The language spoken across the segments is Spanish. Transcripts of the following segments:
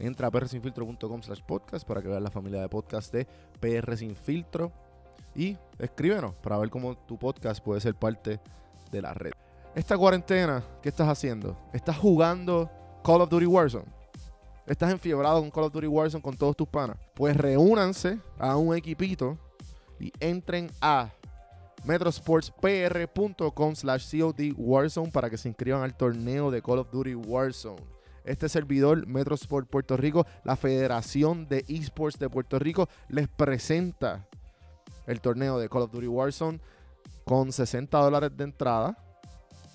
Entra a prsinfiltro.com slash podcast para que veas la familia de podcast de PR Sin Filtro. Y escríbenos para ver cómo tu podcast puede ser parte de la red. Esta cuarentena, ¿qué estás haciendo? ¿Estás jugando Call of Duty Warzone? ¿Estás enfiebrado con Call of Duty Warzone con todos tus panas? Pues reúnanse a un equipito y entren a metrosportspr.com slash COD Warzone para que se inscriban al torneo de Call of Duty Warzone. Este servidor, Metrosport Puerto Rico, la Federación de Esports de Puerto Rico, les presenta el torneo de Call of Duty Warzone con 60 dólares de entrada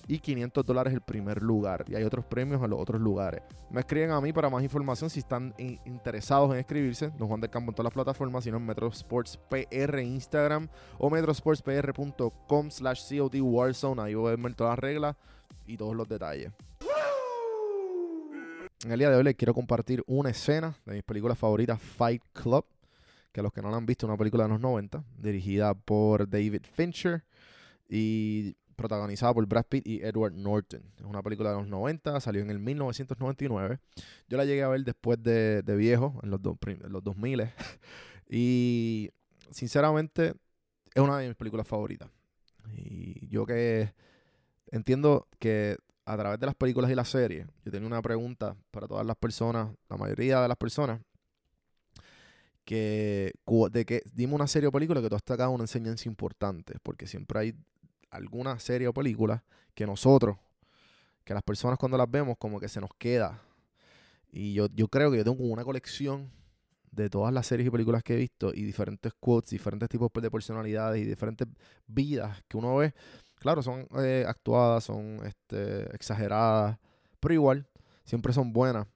y 500 dólares el primer lugar. Y hay otros premios en los otros lugares. Me escriben a mí para más información si están interesados en escribirse. Don Juan del Campo en todas las plataformas, sino en Metrosports PR Instagram o metrosportspr.com slash COD Warzone. Ahí voy a ver todas las reglas y todos los detalles. En el día de hoy les quiero compartir una escena de mis películas favoritas, Fight Club, que a los que no la han visto, una película de los 90, dirigida por David Fincher y protagonizada por Brad Pitt y Edward Norton. Es una película de los 90, salió en el 1999. Yo la llegué a ver después de, viejo, en los, en los 2000. y sinceramente es una de mis películas favoritas. Y yo que entiendo que a través de las películas y las series, yo tenía una pregunta para todas las personas, la mayoría de las personas, que de que dime una serie o película que tú has sacado una enseñanza importante, porque siempre hay alguna serie o película que nosotros, que las personas cuando las vemos como que se nos queda. Y yo, yo creo que yo tengo una colección de todas las series y películas que he visto y diferentes quotes, diferentes tipos de personalidades y diferentes vidas que uno ve. Claro, son eh, actuadas, son este, exageradas, pero igual siempre son buenas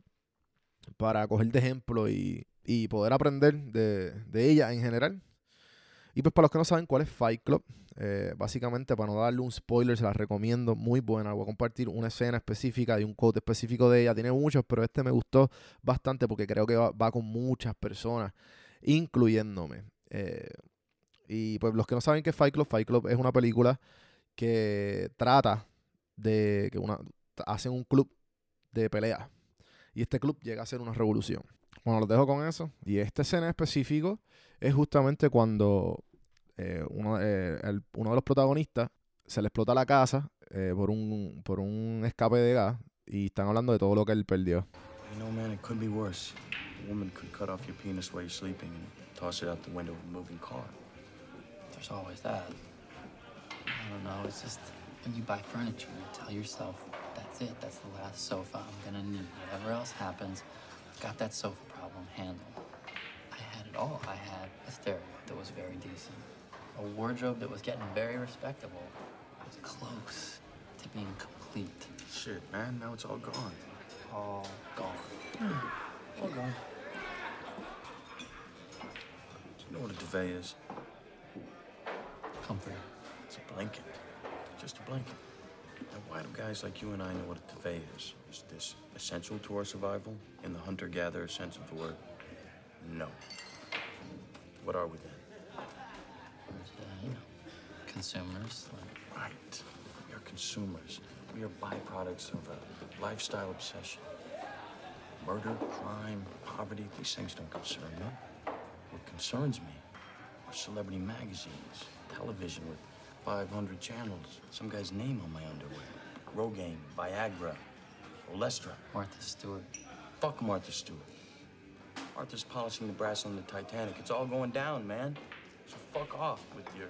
para coger de ejemplo y, poder aprender de, de ellas en general. Y pues para los que no saben cuál es Fight Club, eh, básicamente para no darle un spoiler, se la recomiendo, muy buena. Voy a compartir una escena específica y un quote específico de ella. Tiene muchos, pero este me gustó bastante porque creo que va, con muchas personas, incluyéndome. Eh, y pues los que no saben qué es Fight Club, Fight Club es una película que trata de que una, hacen un club de pelea. Y este club llega a ser una revolución. Bueno, los dejo con eso. Y esta escena en específico es justamente cuando eh, uno, eh, uno de los protagonistas se le explota la casa eh, por, un, por un escape de gas y están hablando de todo lo que él perdió. You know, man, it could be worse. A woman could cut off your penis while you're sleeping and toss it out the window of a moving car. There's always that. I don't know, it's just when you buy furniture, you tell yourself, that's it, that's the last sofa I'm gonna need. Whatever else happens, I've got that sofa problem handled. I had it all. I had a stereo that was very decent. a wardrobe that was getting very respectable. It was close to being complete. Shit, man, now it's all gone. All gone. All gone. Do you know what a duvet is? Comforter. Blanket. Just a blanket. Now, why do guys like you and I know what a duvet is? Is this essential to our survival in the hunter gatherer sense of the word? No. What are we then? Uh, you know, consumers. Like, Right. We are consumers. We are byproducts of a lifestyle obsession. Murder, crime, poverty, these things don't concern me. What concerns me are celebrity magazines, television with 500 channels, some guy's name on my underwear, Rogaine, Viagra, Olestra. Martha Stewart. Fuck Martha Stewart. Martha's polishing the brass on the Titanic. It's all going down, man. So fuck off with your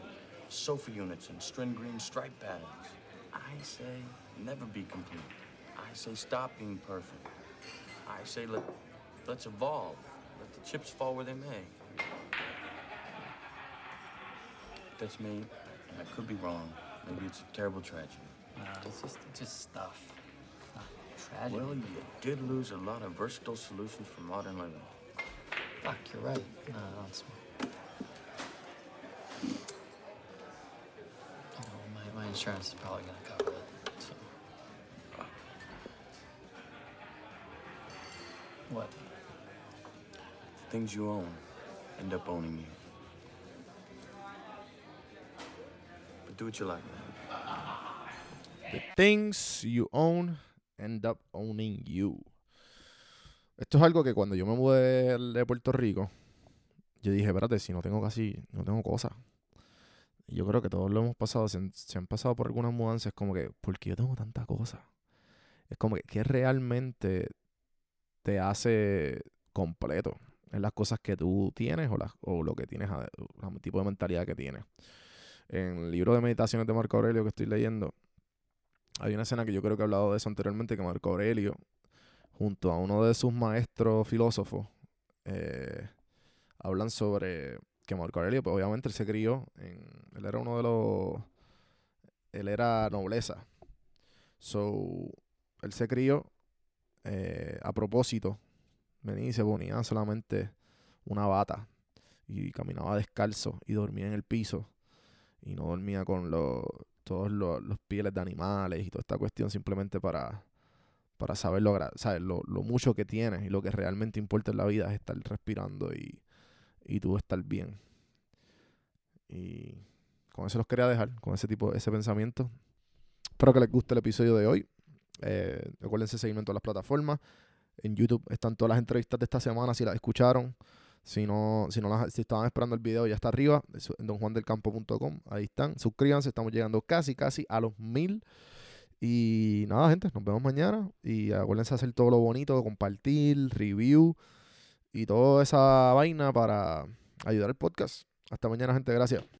sofa units and string green stripe patterns. I say never be complete. I say stop being perfect. I say let, let's evolve. Let the chips fall where they may. That's me, and I could be wrong. Maybe it's a terrible tragedy. No, it's just, it's just stuff. Not tragedy. Well, you did lose a lot of versatile solutions for modern living. Fuck, you're right. No. Oh, my, my insurance is probably gonna cover it. So. What? The Things you own end up owning you. Do what you like. The things you own end up owning you. Esto es algo que cuando yo me mudé de Puerto Rico, yo dije, espérate, si no tengo casi, no tengo cosas. Yo creo que todos lo hemos pasado, se han, pasado por algunas mudanzas, como que, ¿por qué yo tengo tanta cosa? Es como que, ¿qué realmente te hace completo? En las cosas que tú tienes o, o lo que tienes, el tipo de mentalidad que tienes. En el libro de meditaciones de Marco Aurelio que estoy leyendo, hay una escena que yo creo que he hablado de eso anteriormente, que Marco Aurelio, junto a uno de sus maestros filósofos, eh, hablan sobre que Marco Aurelio, pues obviamente él se crió, él era uno de los, él era nobleza. So, él se crió eh, a propósito, venía y se ponía solamente una bata y caminaba descalzo y dormía en el piso y no dormía con los todos los, los pieles de animales y toda esta cuestión simplemente para, para saber lo, sabes, lo, lo mucho que tienes y lo que realmente importa en la vida es estar respirando y, y tú estar bien. Y con eso los quería dejar, con ese tipo, ese pensamiento. Espero que les guste el episodio de hoy. Eh, recuérdense seguirme en todas las plataformas. En YouTube están todas las entrevistas de esta semana, si las escucharon. Si no, si no las, si estaban esperando el video, ya está arriba, en donjuandelcampo.com. Ahí están. Suscríbanse, estamos llegando casi, casi a los mil. Y nada, gente, nos vemos mañana. Y acuérdense hacer todo lo bonito, compartir, review y toda esa vaina para ayudar al podcast. Hasta mañana, gente. Gracias.